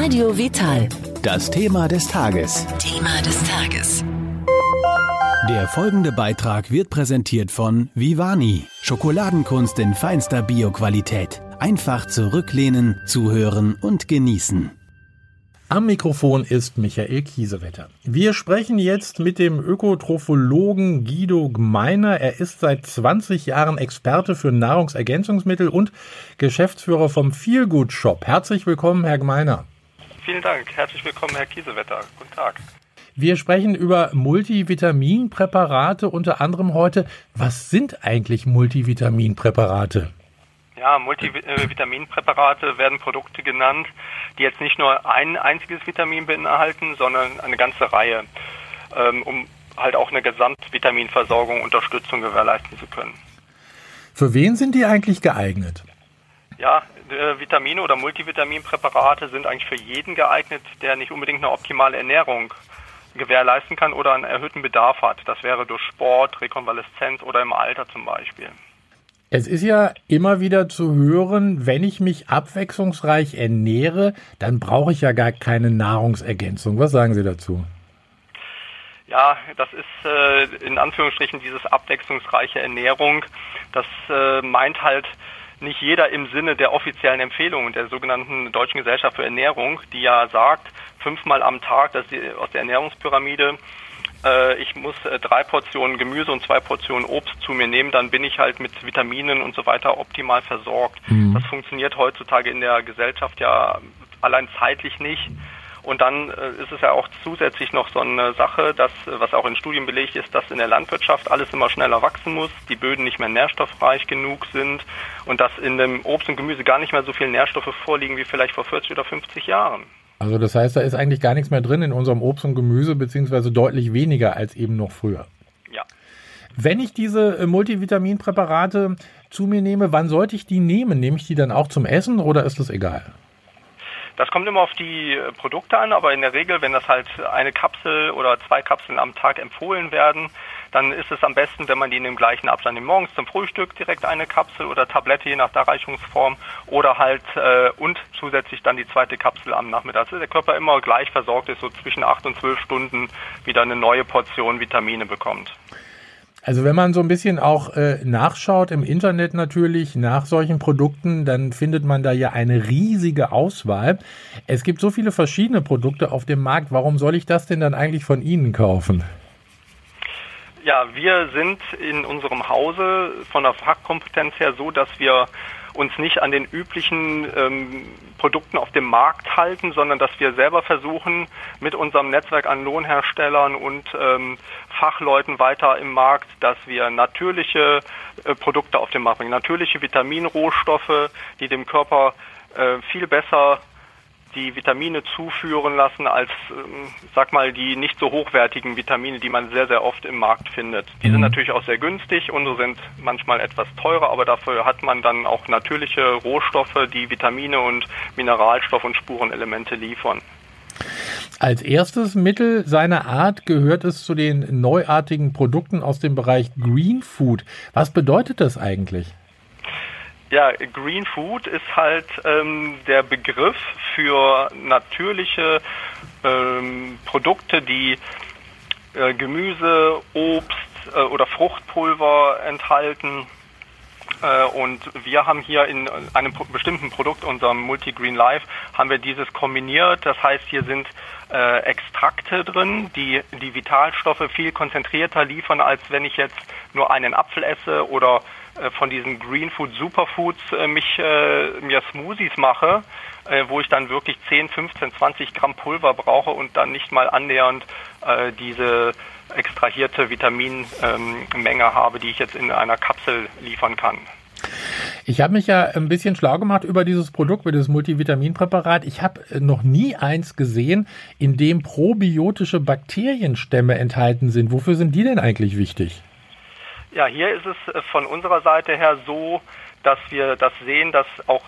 Radio Vital. Das Thema des Tages. Thema des Tages. Der folgende Beitrag wird präsentiert von Vivani. Schokoladenkunst in feinster Bioqualität. Einfach zurücklehnen, zuhören und genießen. Am Mikrofon ist Michael Kiesewetter. Wir sprechen jetzt mit dem Ökotrophologen Guido Gmeiner. Er ist seit 20 Jahren Experte für Nahrungsergänzungsmittel und Geschäftsführer vom Feelgood Shop. Herzlich willkommen, Herr Gmeiner. Vielen Dank. Herzlich willkommen, Herr Kiesewetter. Guten Tag. Wir sprechen über Multivitaminpräparate unter anderem heute. Was sind eigentlich Multivitaminpräparate? Ja, Multivitaminpräparate werden Produkte genannt, die jetzt nicht nur ein einziges Vitamin beinhalten, sondern eine ganze Reihe, ähm, um halt auch eine Gesamtvitaminversorgung, Unterstützung gewährleisten zu können. Für wen sind die eigentlich geeignet? Ja, äh, Vitamine oder Multivitaminpräparate sind eigentlich für jeden geeignet, der nicht unbedingt eine optimale Ernährung gewährleisten kann oder einen erhöhten Bedarf hat. Das wäre durch Sport, Rekonvaleszenz oder im Alter zum Beispiel. Es ist ja immer wieder zu hören, wenn ich mich abwechslungsreich ernähre, dann brauche ich ja gar keine Nahrungsergänzung. Was sagen Sie dazu? Ja, das ist äh, in Anführungsstrichen dieses abwechslungsreiche Ernährung. Das äh, meint halt nicht jeder im Sinne der offiziellen Empfehlungen der sogenannten Deutschen Gesellschaft für Ernährung, die ja sagt, fünfmal am Tag, das ist aus der Ernährungspyramide, äh, ich muss äh, drei Portionen Gemüse und zwei Portionen Obst zu mir nehmen, dann bin ich halt mit Vitaminen und so weiter optimal versorgt. Mhm. Das funktioniert heutzutage in der Gesellschaft ja allein zeitlich nicht. Und dann äh, ist es ja auch zusätzlich noch so eine Sache, dass, was auch in Studien belegt ist, dass in der Landwirtschaft alles immer schneller wachsen muss, die Böden nicht mehr nährstoffreich genug sind und dass in dem Obst und Gemüse gar nicht mehr so viele Nährstoffe vorliegen wie vielleicht vor 40 oder 50 Jahren. Also das heißt, da ist eigentlich gar nichts mehr drin in unserem Obst und Gemüse, beziehungsweise deutlich weniger als eben noch früher. Ja. Wenn ich diese äh, Multivitaminpräparate zu mir nehme, wann sollte ich die nehmen? Nehme ich die dann auch zum Essen oder ist das egal? Das kommt immer auf die äh, Produkte an, aber in der Regel, wenn das halt eine Kapsel oder zwei Kapseln am Tag empfohlen werden, dann ist es am besten, wenn man die in dem gleichen Abstand nimmt. Morgens zum Frühstück direkt eine Kapsel oder Tablette, je nach Darreichungsform, oder halt äh, und zusätzlich dann die zweite Kapsel am Nachmittag. Also der Körper immer gleich versorgt ist, so zwischen acht und zwölf Stunden wieder eine neue Portion Vitamine bekommt. Also wenn man so ein bisschen auch äh, nachschaut im Internet natürlich nach solchen Produkten, dann findet man da ja eine riesige Auswahl. Es gibt so viele verschiedene Produkte auf dem Markt. Warum soll ich das denn dann eigentlich von Ihnen kaufen? Ja, wir sind in unserem Hause von der Fachkompetenz her so, dass wir uns nicht an den üblichen ähm, Produkten auf dem Markt halten, sondern dass wir selber versuchen, mit unserem Netzwerk an Lohnherstellern und ähm, Fachleuten weiter im Markt, dass wir natürliche äh, Produkte auf den Markt bringen, natürliche Vitaminrohstoffe, die dem Körper äh, viel besser die Vitamine zuführen lassen als, ähm, sag mal, die nicht so hochwertigen Vitamine, die man sehr, sehr oft im Markt findet. Die sind mhm. natürlich auch sehr günstig, unsere sind manchmal etwas teurer, aber dafür hat man dann auch natürliche Rohstoffe, die Vitamine und Mineralstoffe und Spurenelemente liefern. Als erstes Mittel seiner Art gehört es zu den neuartigen Produkten aus dem Bereich Green Food. Was bedeutet das eigentlich? Ja, Green Food ist halt ähm, der Begriff für natürliche ähm, Produkte, die äh, Gemüse, Obst äh, oder Fruchtpulver enthalten. Äh, und wir haben hier in einem bestimmten Produkt, unserem Multigreen Life, haben wir dieses kombiniert. Das heißt, hier sind äh, Extrakte drin, die die Vitalstoffe viel konzentrierter liefern, als wenn ich jetzt nur einen Apfel esse oder äh, von diesen Green Food Superfoods äh, mich äh, mir Smoothies mache, äh, wo ich dann wirklich 10, 15, 20 Gramm Pulver brauche und dann nicht mal annähernd äh, diese extrahierte Vitaminmenge habe, die ich jetzt in einer Kapsel liefern kann. Ich habe mich ja ein bisschen schlau gemacht über dieses Produkt, über dieses Multivitaminpräparat. Ich habe noch nie eins gesehen, in dem probiotische Bakterienstämme enthalten sind. Wofür sind die denn eigentlich wichtig? Ja, hier ist es äh, von unserer Seite her so, dass wir das sehen, dass auch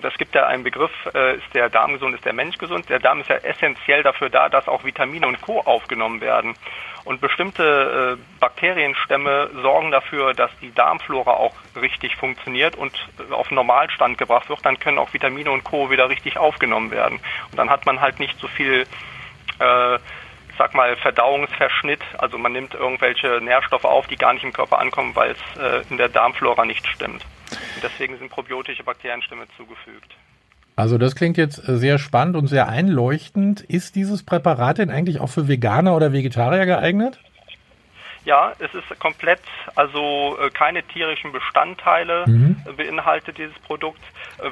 das gibt ja einen Begriff, äh, ist der Darm gesund, ist der Mensch gesund. Der Darm ist ja essentiell dafür da, dass auch Vitamine und Co. aufgenommen werden. Und bestimmte äh, Bakterienstämme sorgen dafür, dass die Darmflora auch richtig funktioniert und auf Normalstand gebracht wird. Dann können auch Vitamine und Co. wieder richtig aufgenommen werden. Und dann hat man halt nicht so viel äh, sag mal, Verdauungsverschnitt. Also man nimmt irgendwelche Nährstoffe auf, die gar nicht im Körper ankommen, weil es äh, in der Darmflora nicht stimmt. Deswegen sind probiotische Bakterienstämme zugefügt. Also das klingt jetzt sehr spannend und sehr einleuchtend. Ist dieses Präparat denn eigentlich auch für Veganer oder Vegetarier geeignet? Ja, es ist komplett, also äh, keine tierischen Bestandteile mhm. beinhaltet dieses Produkt,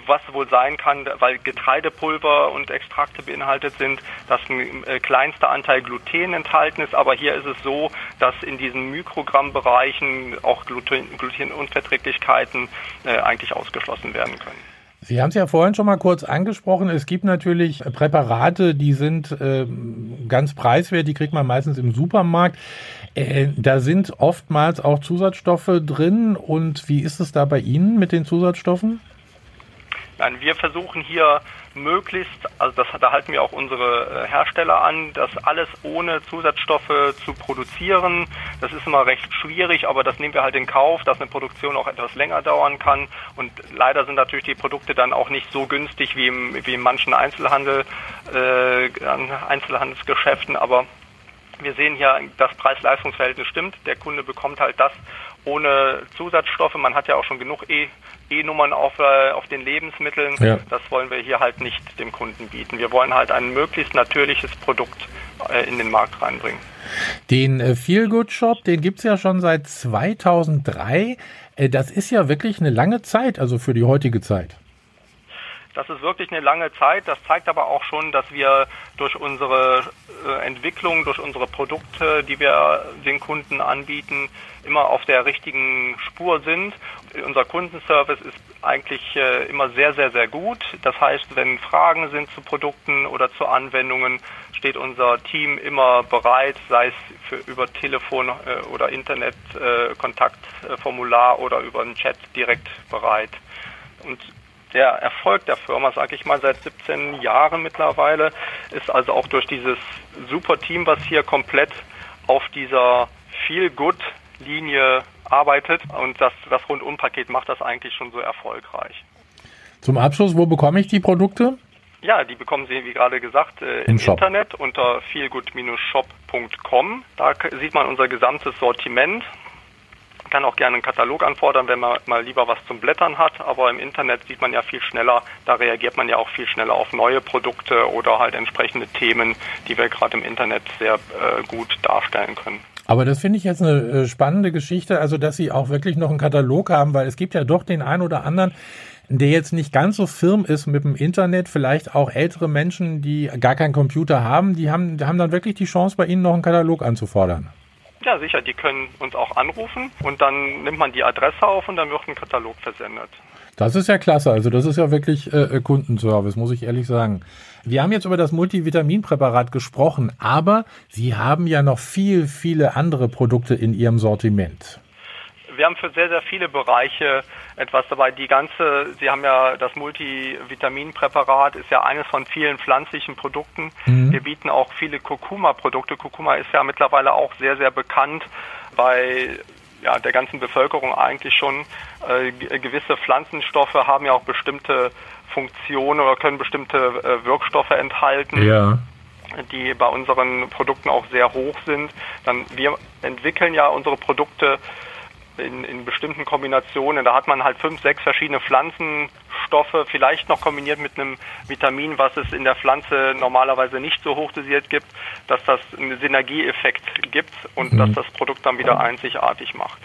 was wohl sein kann, weil Getreidepulver und Extrakte beinhaltet sind, dass ein äh, kleinster Anteil Gluten enthalten ist. Aber hier ist es so, dass in diesen Mikrogrammbereichen auch Gluten, Glutenunverträglichkeiten äh, eigentlich ausgeschlossen werden können. Sie haben es ja vorhin schon mal kurz angesprochen. Es gibt natürlich Präparate, die sind äh, ganz preiswert, die kriegt man meistens im Supermarkt. Äh, da sind oftmals auch Zusatzstoffe drin. Und wie ist es da bei Ihnen mit den Zusatzstoffen? Nein, wir versuchen hier möglichst, also das, da halten wir auch unsere äh, Hersteller an, das alles ohne Zusatzstoffe zu produzieren. Das ist immer recht schwierig, aber das nehmen wir halt in Kauf, dass eine Produktion auch etwas länger dauern kann. Und leider sind natürlich die Produkte dann auch nicht so günstig wie, im, wie in manchen Einzelhandel, äh, Einzelhandelsgeschäften, aber wir sehen hier, das Preis-Leistungs-Verhältnis stimmt. Der Kunde bekommt halt das ohne Zusatzstoffe. Man hat ja auch schon genug E E-Nummern auf, äh, auf den Lebensmitteln. Ja. Das wollen wir hier halt nicht dem Kunden bieten. Wir wollen halt ein möglichst natürliches Produkt äh, in den Markt reinbringen. Den äh, Feel Good Shop, den gibt es ja schon seit 2003. Äh, das ist ja wirklich eine lange Zeit, also für die heutige Zeit. Das ist wirklich eine lange Zeit. Das zeigt aber auch schon, dass wir durch unsere äh, Entwicklung, durch unsere Produkte, die wir den Kunden anbieten, immer auf der richtigen Spur sind. Unser Kundenservice ist eigentlich äh, immer sehr, sehr, sehr gut. Das heißt, wenn Fragen sind zu Produkten oder zu Anwendungen, steht unser Team immer bereit, sei es für, über Telefon äh, oder Internet, Kontaktformular oder über einen Chat direkt bereit. Und der Erfolg der Firma, sage ich mal, seit 17 Jahren mittlerweile, ist also auch durch dieses super Team, was hier komplett auf dieser Feel-Good-Linie arbeitet und das, das Rundum-Paket macht das eigentlich schon so erfolgreich. Zum Abschluss, wo bekomme ich die Produkte? Ja, die bekommen Sie, wie gerade gesagt, äh, im, Im Internet unter feelgood-shop.com. Da sieht man unser gesamtes Sortiment kann auch gerne einen Katalog anfordern, wenn man mal lieber was zum Blättern hat, aber im Internet sieht man ja viel schneller, da reagiert man ja auch viel schneller auf neue Produkte oder halt entsprechende Themen, die wir gerade im Internet sehr äh, gut darstellen können. Aber das finde ich jetzt eine äh, spannende Geschichte, also dass Sie auch wirklich noch einen Katalog haben, weil es gibt ja doch den einen oder anderen, der jetzt nicht ganz so firm ist mit dem Internet, vielleicht auch ältere Menschen, die gar keinen Computer haben, die haben, die haben dann wirklich die Chance, bei Ihnen noch einen Katalog anzufordern. Ja, sicher, die können uns auch anrufen und dann nimmt man die Adresse auf und dann wird ein Katalog versendet. Das ist ja klasse, also das ist ja wirklich äh, Kundenservice, muss ich ehrlich sagen. Wir haben jetzt über das Multivitaminpräparat gesprochen, aber Sie haben ja noch viel, viele andere Produkte in Ihrem Sortiment wir haben für sehr, sehr viele Bereiche etwas dabei. Die ganze, Sie haben ja das Multivitaminpräparat, ist ja eines von vielen pflanzlichen Produkten. Mhm. Wir bieten auch viele Kurkuma-Produkte. Kurkuma ist ja mittlerweile auch sehr, sehr bekannt bei ja, der ganzen Bevölkerung eigentlich schon. Äh, gewisse Pflanzenstoffe haben ja auch bestimmte Funktionen oder können bestimmte äh, Wirkstoffe enthalten. Ja die bei unseren Produkten auch sehr hoch sind. Dann wir entwickeln ja unsere Produkte in, in bestimmten Kombinationen. Da hat man halt fünf, sechs verschiedene Pflanzenstoffe, vielleicht noch kombiniert mit einem Vitamin, was es in der Pflanze normalerweise nicht so hoch dosiert gibt, dass das einen Synergieeffekt gibt und mhm. dass das Produkt dann wieder einzigartig macht.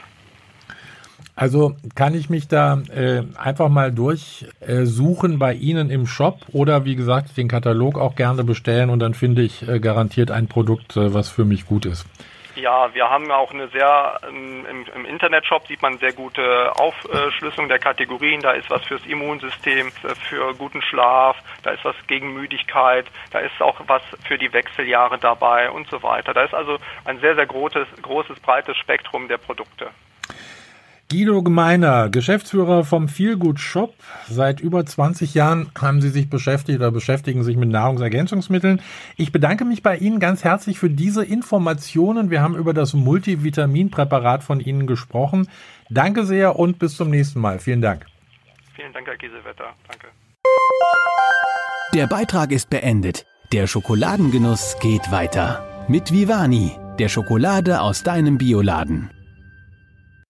Also kann ich mich da äh, einfach mal durchsuchen äh, bei Ihnen im Shop oder wie gesagt den Katalog auch gerne bestellen und dann finde ich äh, garantiert ein Produkt, äh, was für mich gut ist. Ja, wir haben auch eine sehr, im, im Internetshop sieht man sehr gute Aufschlüsselung der Kategorien. Da ist was fürs Immunsystem, für guten Schlaf, da ist was gegen Müdigkeit, da ist auch was für die Wechseljahre dabei und so weiter. Da ist also ein sehr, sehr großes, großes breites Spektrum der Produkte. Guido Gemeiner, Geschäftsführer vom Feelgood Shop. Seit über 20 Jahren haben Sie sich beschäftigt oder beschäftigen sich mit Nahrungsergänzungsmitteln. Ich bedanke mich bei Ihnen ganz herzlich für diese Informationen. Wir haben über das Multivitaminpräparat von Ihnen gesprochen. Danke sehr und bis zum nächsten Mal. Vielen Dank. Vielen Dank, Herr Giesewetter. Danke. Der Beitrag ist beendet. Der Schokoladengenuss geht weiter. Mit Vivani, der Schokolade aus deinem Bioladen.